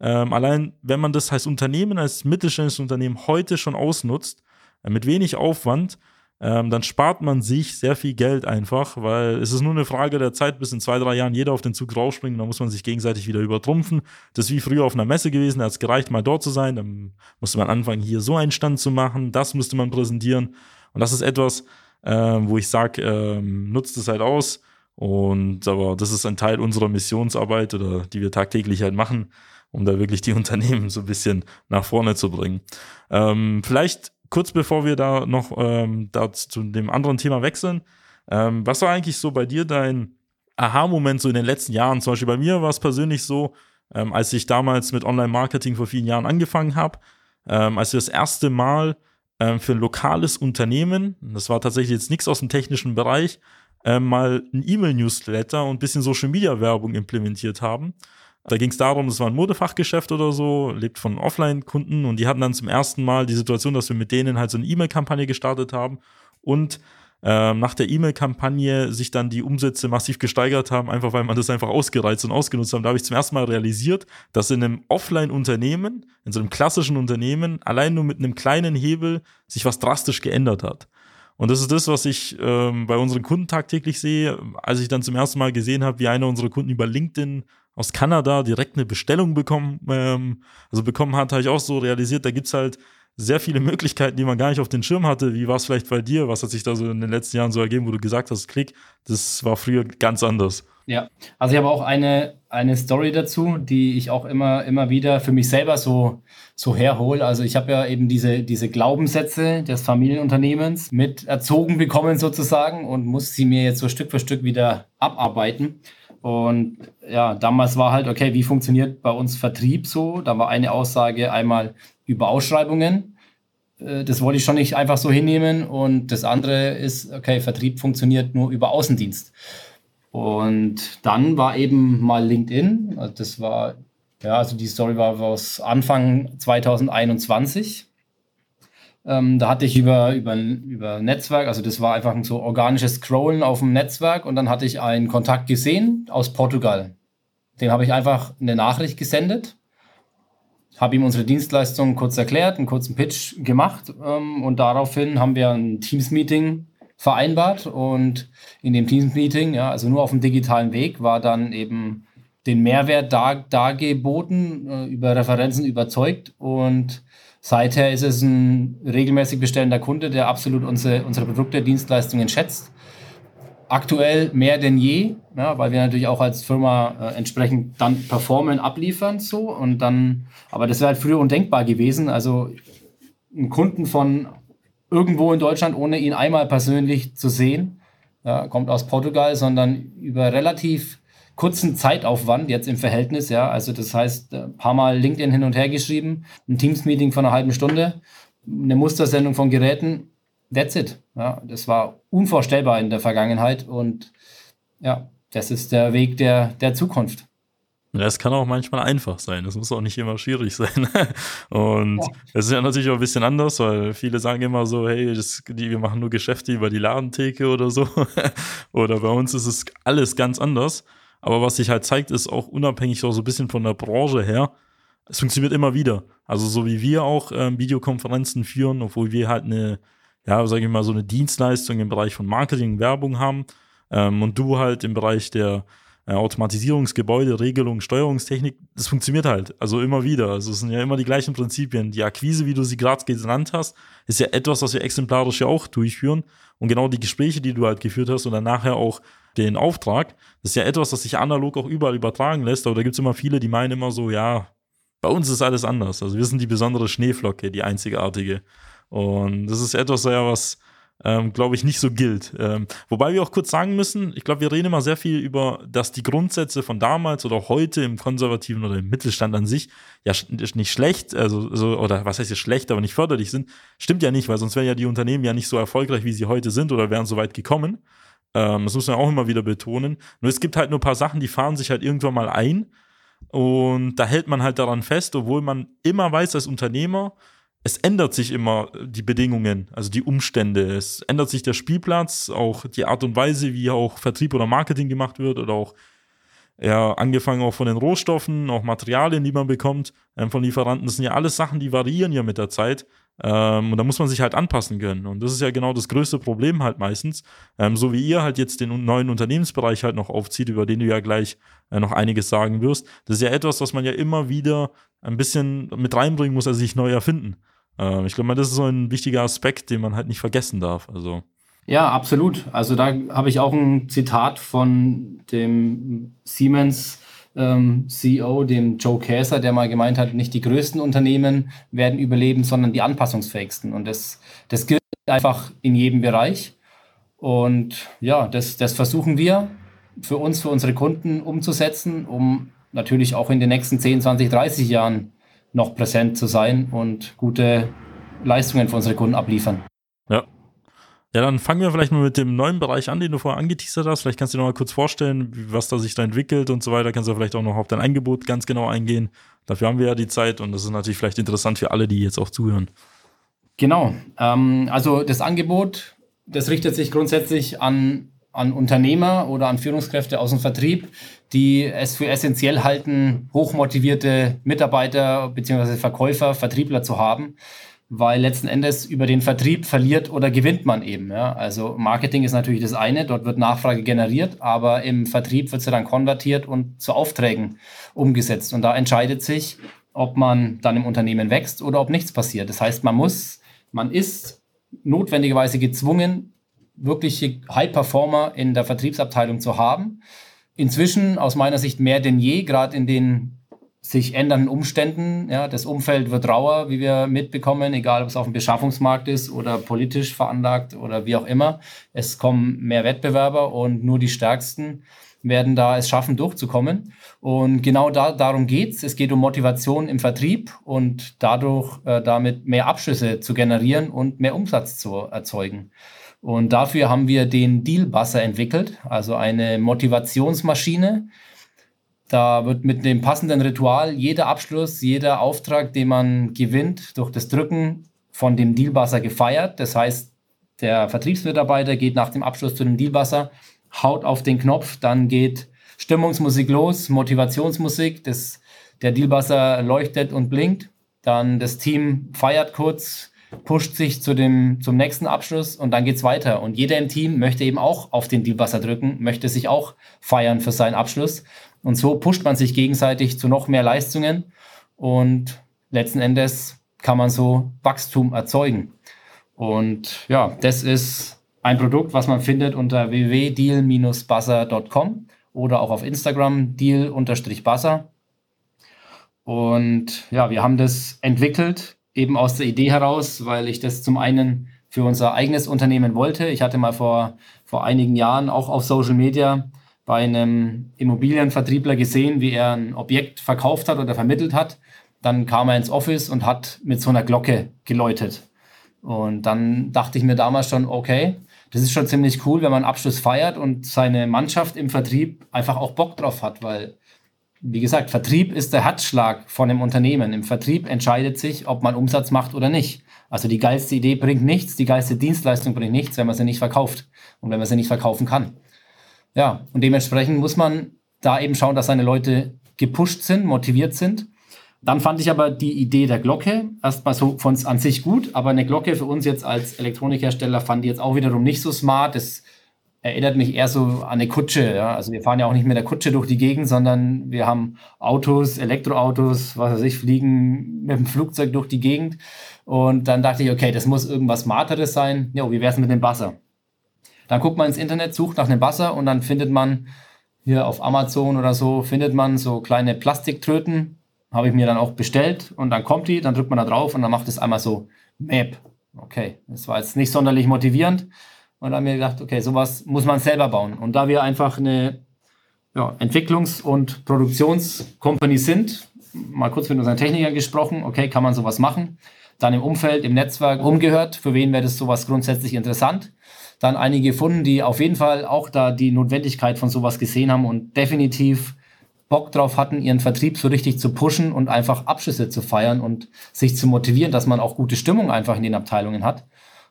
[SPEAKER 1] Ähm, allein, wenn man das als Unternehmen, als mittelständisches Unternehmen heute schon ausnutzt, mit wenig Aufwand, ähm, dann spart man sich sehr viel Geld einfach, weil es ist nur eine Frage der Zeit, bis in zwei, drei Jahren jeder auf den Zug rausspringt, dann muss man sich gegenseitig wieder übertrumpfen. Das ist wie früher auf einer Messe gewesen, da hat es gereicht, mal dort zu sein, dann musste man anfangen, hier so einen Stand zu machen, das müsste man präsentieren. Und das ist etwas, äh, wo ich sage, äh, nutzt es halt aus. Und aber das ist ein Teil unserer Missionsarbeit oder die wir tagtäglich halt machen, um da wirklich die Unternehmen so ein bisschen nach vorne zu bringen. Ähm, vielleicht kurz bevor wir da noch ähm, da zu dem anderen Thema wechseln, ähm, was war eigentlich so bei dir dein Aha-Moment so in den letzten Jahren? Zum Beispiel bei mir war es persönlich so, ähm, als ich damals mit Online-Marketing vor vielen Jahren angefangen habe, ähm, als wir das erste Mal ähm, für ein lokales Unternehmen, das war tatsächlich jetzt nichts aus dem technischen Bereich, ähm, mal ein E-Mail-Newsletter und ein bisschen Social-Media-Werbung implementiert haben. Da ging es darum, es war ein Modefachgeschäft oder so, lebt von Offline-Kunden und die hatten dann zum ersten Mal die Situation, dass wir mit denen halt so eine E-Mail-Kampagne gestartet haben und ähm, nach der E-Mail-Kampagne sich dann die Umsätze massiv gesteigert haben, einfach weil man das einfach ausgereizt und ausgenutzt hat. Da habe ich zum ersten Mal realisiert, dass in einem Offline-Unternehmen, in so einem klassischen Unternehmen, allein nur mit einem kleinen Hebel sich was drastisch geändert hat. Und das ist das, was ich ähm, bei unseren Kunden tagtäglich sehe. Als ich dann zum ersten Mal gesehen habe, wie einer unserer Kunden über LinkedIn aus Kanada direkt eine Bestellung bekommen, ähm, also bekommen hat, habe ich auch so realisiert, da gibt es halt sehr viele Möglichkeiten, die man gar nicht auf den Schirm hatte. Wie war es vielleicht bei dir? Was hat sich da so in den letzten Jahren so ergeben, wo du gesagt hast, Klick, das war früher ganz anders?
[SPEAKER 2] Ja, also ich habe auch eine, eine Story dazu, die ich auch immer, immer wieder für mich selber so, so herhole. Also ich habe ja eben diese, diese Glaubenssätze des Familienunternehmens mit erzogen bekommen sozusagen und muss sie mir jetzt so Stück für Stück wieder abarbeiten. Und ja, damals war halt, okay, wie funktioniert bei uns Vertrieb so? Da war eine Aussage einmal über Ausschreibungen. Äh, das wollte ich schon nicht einfach so hinnehmen. Und das andere ist, okay, Vertrieb funktioniert nur über Außendienst. Und dann war eben mal LinkedIn. Also das war, ja, also die Story war aus Anfang 2021. Ähm, da hatte ich über, über, über Netzwerk, also das war einfach so organisches Scrollen auf dem Netzwerk und dann hatte ich einen Kontakt gesehen aus Portugal. Dem habe ich einfach eine Nachricht gesendet, habe ihm unsere Dienstleistung kurz erklärt, einen kurzen Pitch gemacht ähm, und daraufhin haben wir ein Teams-Meeting vereinbart und in dem Teams-Meeting, ja, also nur auf dem digitalen Weg, war dann eben den Mehrwert dar, dargeboten, äh, über Referenzen überzeugt und Seither ist es ein regelmäßig bestellender Kunde, der absolut unsere, unsere Produkte, Dienstleistungen schätzt. Aktuell mehr denn je, ja, weil wir natürlich auch als Firma äh, entsprechend dann performen, abliefern so und dann, aber das wäre halt früher undenkbar gewesen. Also einen Kunden von irgendwo in Deutschland, ohne ihn einmal persönlich zu sehen. Ja, kommt aus Portugal, sondern über relativ kurzen Zeitaufwand jetzt im Verhältnis. Ja, also das heißt, ein paar Mal LinkedIn hin und her geschrieben, ein Teams-Meeting von einer halben Stunde, eine Mustersendung von Geräten. That's it. Ja, das war unvorstellbar in der Vergangenheit und ja, das ist der Weg der, der Zukunft.
[SPEAKER 1] Ja, es kann auch manchmal einfach sein. Es muss auch nicht immer schwierig sein. Und es ist ja natürlich auch ein bisschen anders, weil viele sagen immer so, hey, das, die, wir machen nur Geschäfte über die Ladentheke oder so. oder bei uns ist es alles ganz anders. Aber was sich halt zeigt, ist auch unabhängig auch so ein bisschen von der Branche her, es funktioniert immer wieder. Also so wie wir auch ähm, Videokonferenzen führen, obwohl wir halt eine, ja, sage ich mal, so eine Dienstleistung im Bereich von Marketing, Werbung haben ähm, und du halt im Bereich der äh, Automatisierungsgebäude, Regelung, Steuerungstechnik, das funktioniert halt. Also immer wieder. Also es sind ja immer die gleichen Prinzipien. Die Akquise, wie du sie gerade genannt hast, ist ja etwas, was wir exemplarisch ja auch durchführen. Und genau die Gespräche, die du halt geführt hast und dann nachher auch den Auftrag, das ist ja etwas, das sich analog auch überall übertragen lässt. Aber da gibt es immer viele, die meinen immer so, ja, bei uns ist alles anders. Also wir sind die besondere Schneeflocke, die einzigartige. Und das ist etwas, ja, was ähm, glaube ich, nicht so gilt. Ähm, wobei wir auch kurz sagen müssen, ich glaube, wir reden immer sehr viel über, dass die Grundsätze von damals oder heute im konservativen oder im Mittelstand an sich ja nicht schlecht, also so, oder was heißt jetzt schlecht, aber nicht förderlich sind. Stimmt ja nicht, weil sonst wären ja die Unternehmen ja nicht so erfolgreich, wie sie heute sind oder wären so weit gekommen. Ähm, das muss man auch immer wieder betonen. Nur es gibt halt nur ein paar Sachen, die fahren sich halt irgendwann mal ein. Und da hält man halt daran fest, obwohl man immer weiß als Unternehmer, es ändert sich immer die Bedingungen, also die Umstände. Es ändert sich der Spielplatz, auch die Art und Weise, wie auch Vertrieb oder Marketing gemacht wird oder auch ja, angefangen auch von den Rohstoffen, auch Materialien, die man bekommt ähm, von Lieferanten. Das sind ja alles Sachen, die variieren ja mit der Zeit. Ähm, und da muss man sich halt anpassen können. Und das ist ja genau das größte Problem halt meistens. Ähm, so wie ihr halt jetzt den neuen Unternehmensbereich halt noch aufzieht, über den du ja gleich äh, noch einiges sagen wirst. Das ist ja etwas, was man ja immer wieder ein bisschen mit reinbringen muss, also sich neu erfinden. Ähm, ich glaube das ist so ein wichtiger Aspekt, den man halt nicht vergessen darf. Also.
[SPEAKER 2] Ja, absolut. Also da habe ich auch ein Zitat von dem Siemens ähm, CEO, dem Joe Käser, der mal gemeint hat, nicht die größten Unternehmen werden überleben, sondern die anpassungsfähigsten. Und das, das gilt einfach in jedem Bereich. Und ja, das, das versuchen wir für uns, für unsere Kunden umzusetzen, um natürlich auch in den nächsten 10, 20, 30 Jahren noch präsent zu sein und gute Leistungen für unsere Kunden abliefern.
[SPEAKER 1] Ja. Dann fangen wir vielleicht mal mit dem neuen Bereich an, den du vorher angeteasert hast. Vielleicht kannst du dir noch mal kurz vorstellen, was da sich da entwickelt und so weiter. Kannst du vielleicht auch noch auf dein Angebot ganz genau eingehen. Dafür haben wir ja die Zeit und das ist natürlich vielleicht interessant für alle, die jetzt auch zuhören.
[SPEAKER 2] Genau. Ähm, also das Angebot, das richtet sich grundsätzlich an, an Unternehmer oder an Führungskräfte aus dem Vertrieb, die es für essentiell halten, hochmotivierte Mitarbeiter bzw. Verkäufer, Vertriebler zu haben, weil letzten Endes über den Vertrieb verliert oder gewinnt man eben. Ja? Also Marketing ist natürlich das eine, dort wird Nachfrage generiert, aber im Vertrieb wird sie dann konvertiert und zu Aufträgen umgesetzt. Und da entscheidet sich, ob man dann im Unternehmen wächst oder ob nichts passiert. Das heißt, man muss, man ist notwendigerweise gezwungen, wirkliche High-Performer in der Vertriebsabteilung zu haben inzwischen aus meiner Sicht mehr denn je, gerade in den sich ändernden Umständen. Ja, das Umfeld wird rauer, wie wir mitbekommen, egal ob es auf dem Beschaffungsmarkt ist oder politisch veranlagt oder wie auch immer. Es kommen mehr Wettbewerber und nur die Stärksten werden da es schaffen, durchzukommen. Und genau da, darum geht's. Es geht um Motivation im Vertrieb und dadurch äh, damit mehr Abschlüsse zu generieren und mehr Umsatz zu erzeugen. Und dafür haben wir den Dealbusser entwickelt, also eine Motivationsmaschine. Da wird mit dem passenden Ritual jeder Abschluss, jeder Auftrag, den man gewinnt, durch das Drücken von dem Dealbusser gefeiert. Das heißt, der Vertriebsmitarbeiter geht nach dem Abschluss zu dem Dealbusser, haut auf den Knopf, dann geht Stimmungsmusik los, Motivationsmusik, das, der Dealbusser leuchtet und blinkt. Dann das Team feiert kurz, pusht sich zu dem, zum nächsten Abschluss und dann geht's weiter. Und jeder im Team möchte eben auch auf den Dealbusser drücken, möchte sich auch feiern für seinen Abschluss. Und so pusht man sich gegenseitig zu noch mehr Leistungen und letzten Endes kann man so Wachstum erzeugen. Und ja, das ist ein Produkt, was man findet unter www.deal-buzzer.com oder auch auf Instagram deal-buzzer. Und ja, wir haben das entwickelt eben aus der Idee heraus, weil ich das zum einen für unser eigenes Unternehmen wollte. Ich hatte mal vor, vor einigen Jahren auch auf Social Media bei einem Immobilienvertriebler gesehen, wie er ein Objekt verkauft hat oder vermittelt hat. Dann kam er ins Office und hat mit so einer Glocke geläutet. Und dann dachte ich mir damals schon, okay, das ist schon ziemlich cool, wenn man Abschluss feiert und seine Mannschaft im Vertrieb einfach auch Bock drauf hat, weil, wie gesagt, Vertrieb ist der Herzschlag von einem Unternehmen. Im Vertrieb entscheidet sich, ob man Umsatz macht oder nicht. Also die geilste Idee bringt nichts, die geilste Dienstleistung bringt nichts, wenn man sie nicht verkauft und wenn man sie nicht verkaufen kann. Ja, und dementsprechend muss man da eben schauen, dass seine Leute gepusht sind, motiviert sind. Dann fand ich aber die Idee der Glocke erstmal so von an sich gut, aber eine Glocke für uns jetzt als Elektronikhersteller fand ich jetzt auch wiederum nicht so smart. Das erinnert mich eher so an eine Kutsche. Ja? Also wir fahren ja auch nicht mit der Kutsche durch die Gegend, sondern wir haben Autos, Elektroautos, was weiß ich, fliegen mit dem Flugzeug durch die Gegend. Und dann dachte ich, okay, das muss irgendwas Smarteres sein. Ja, wie wäre es mit dem Buzzer? Dann guckt man ins Internet, sucht nach einem Buzzer und dann findet man hier auf Amazon oder so, findet man so kleine Plastiktröten. Habe ich mir dann auch bestellt und dann kommt die, dann drückt man da drauf und dann macht es einmal so Map. Okay, das war jetzt nicht sonderlich motivierend. Und dann haben wir gedacht, okay, sowas muss man selber bauen. Und da wir einfach eine ja, Entwicklungs- und Produktionscompany sind, mal kurz mit unseren Technikern gesprochen, okay, kann man sowas machen. Dann im Umfeld, im Netzwerk umgehört, für wen wäre das sowas grundsätzlich interessant dann einige gefunden, die auf jeden Fall auch da die Notwendigkeit von sowas gesehen haben und definitiv Bock drauf hatten, ihren Vertrieb so richtig zu pushen und einfach Abschlüsse zu feiern und sich zu motivieren, dass man auch gute Stimmung einfach in den Abteilungen hat.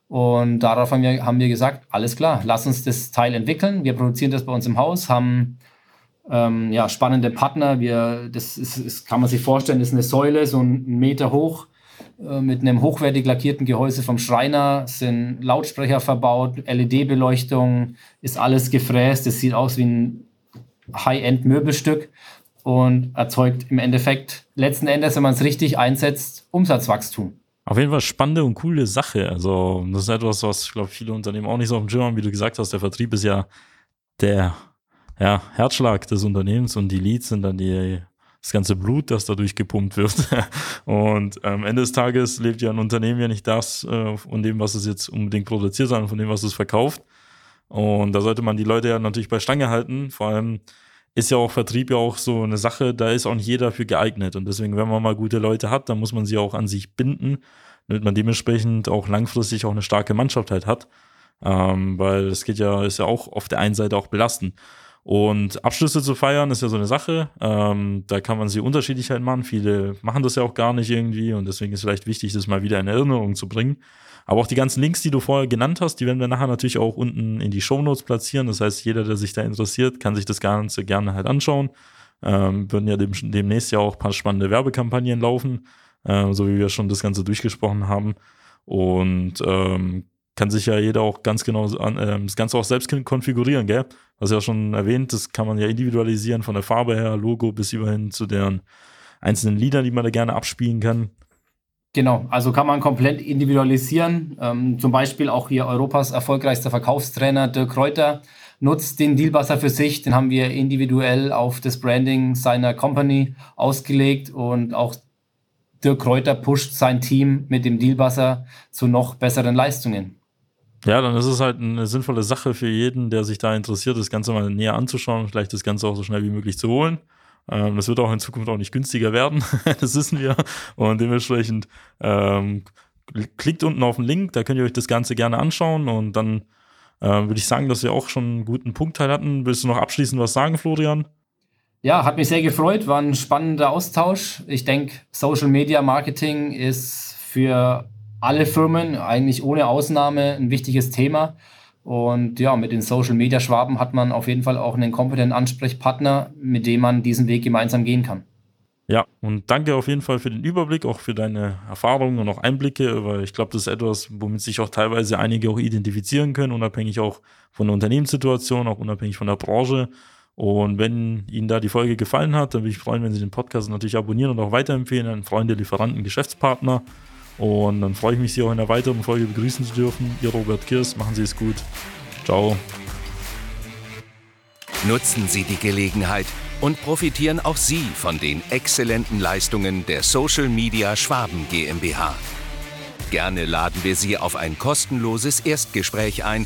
[SPEAKER 2] Und darauf haben wir, haben wir gesagt, alles klar, lass uns das Teil entwickeln. Wir produzieren das bei uns im Haus, haben ähm, ja, spannende Partner. Wir, das, ist, das kann man sich vorstellen, ist eine Säule, so einen Meter hoch, mit einem hochwertig lackierten Gehäuse vom Schreiner, sind Lautsprecher verbaut, LED-Beleuchtung, ist alles gefräst. Es sieht aus wie ein High-End-Möbelstück und erzeugt im Endeffekt letzten Endes, wenn man es richtig einsetzt, Umsatzwachstum.
[SPEAKER 1] Auf jeden Fall spannende und coole Sache. Also, das ist etwas, was ich glaube, viele Unternehmen auch nicht so auf dem Schirm haben, wie du gesagt hast. Der Vertrieb ist ja der ja, Herzschlag des Unternehmens und die Leads sind dann die das ganze Blut, das dadurch gepumpt wird. und am Ende des Tages lebt ja ein Unternehmen ja nicht das äh, von dem, was es jetzt unbedingt produziert, sondern von dem, was es verkauft. Und da sollte man die Leute ja natürlich bei Stange halten. Vor allem ist ja auch Vertrieb ja auch so eine Sache, da ist auch nicht jeder für geeignet. Und deswegen, wenn man mal gute Leute hat, dann muss man sie auch an sich binden, damit man dementsprechend auch langfristig auch eine starke Mannschaft halt hat. Ähm, weil es geht ja, ist ja auch auf der einen Seite auch belastend. Und Abschlüsse zu feiern ist ja so eine Sache. Ähm, da kann man sie unterschiedlich halt machen. Viele machen das ja auch gar nicht irgendwie und deswegen ist vielleicht wichtig, das mal wieder in Erinnerung zu bringen. Aber auch die ganzen Links, die du vorher genannt hast, die werden wir nachher natürlich auch unten in die Show Notes platzieren. Das heißt, jeder, der sich da interessiert, kann sich das Ganze gerne halt anschauen. Ähm, würden ja dem, demnächst ja auch ein paar spannende Werbekampagnen laufen, äh, so wie wir schon das Ganze durchgesprochen haben. Und ähm, kann sich ja jeder auch ganz genau an, äh, das Ganze auch selbst konfigurieren, gell? Was ja schon erwähnt, das kann man ja individualisieren von der Farbe her, Logo bis überhin zu deren einzelnen Liedern, die man da gerne abspielen kann.
[SPEAKER 2] Genau, also kann man komplett individualisieren. Ähm, zum Beispiel auch hier Europas erfolgreichster Verkaufstrainer Dirk Kräuter nutzt den Dealbuzzer für sich. Den haben wir individuell auf das Branding seiner Company ausgelegt und auch Dirk Kräuter pusht sein Team mit dem Dealbuzzer zu noch besseren Leistungen.
[SPEAKER 1] Ja, dann ist es halt eine sinnvolle Sache für jeden, der sich da interessiert, das Ganze mal näher anzuschauen, vielleicht das Ganze auch so schnell wie möglich zu holen. Ähm, das wird auch in Zukunft auch nicht günstiger werden, das wissen wir. Und dementsprechend ähm, klickt unten auf den Link, da könnt ihr euch das Ganze gerne anschauen und dann äh, würde ich sagen, dass wir auch schon einen guten Punktteil hatten. Willst du noch abschließend was sagen, Florian?
[SPEAKER 2] Ja, hat mich sehr gefreut, war ein spannender Austausch. Ich denke, Social Media Marketing ist für alle Firmen, eigentlich ohne Ausnahme, ein wichtiges Thema. Und ja, mit den Social Media Schwaben hat man auf jeden Fall auch einen kompetenten Ansprechpartner, mit dem man diesen Weg gemeinsam gehen kann.
[SPEAKER 1] Ja, und danke auf jeden Fall für den Überblick, auch für deine Erfahrungen und auch Einblicke, weil ich glaube, das ist etwas, womit sich auch teilweise einige auch identifizieren können, unabhängig auch von der Unternehmenssituation, auch unabhängig von der Branche. Und wenn Ihnen da die Folge gefallen hat, dann würde ich freuen, wenn Sie den Podcast natürlich abonnieren und auch weiterempfehlen an Freunde, Lieferanten, Geschäftspartner. Und dann freue ich mich, Sie auch in einer weiteren Folge begrüßen zu dürfen. Ihr Robert Kirs, machen Sie es gut. Ciao.
[SPEAKER 3] Nutzen Sie die Gelegenheit und profitieren auch Sie von den exzellenten Leistungen der Social Media Schwaben GmbH. Gerne laden wir Sie auf ein kostenloses Erstgespräch ein,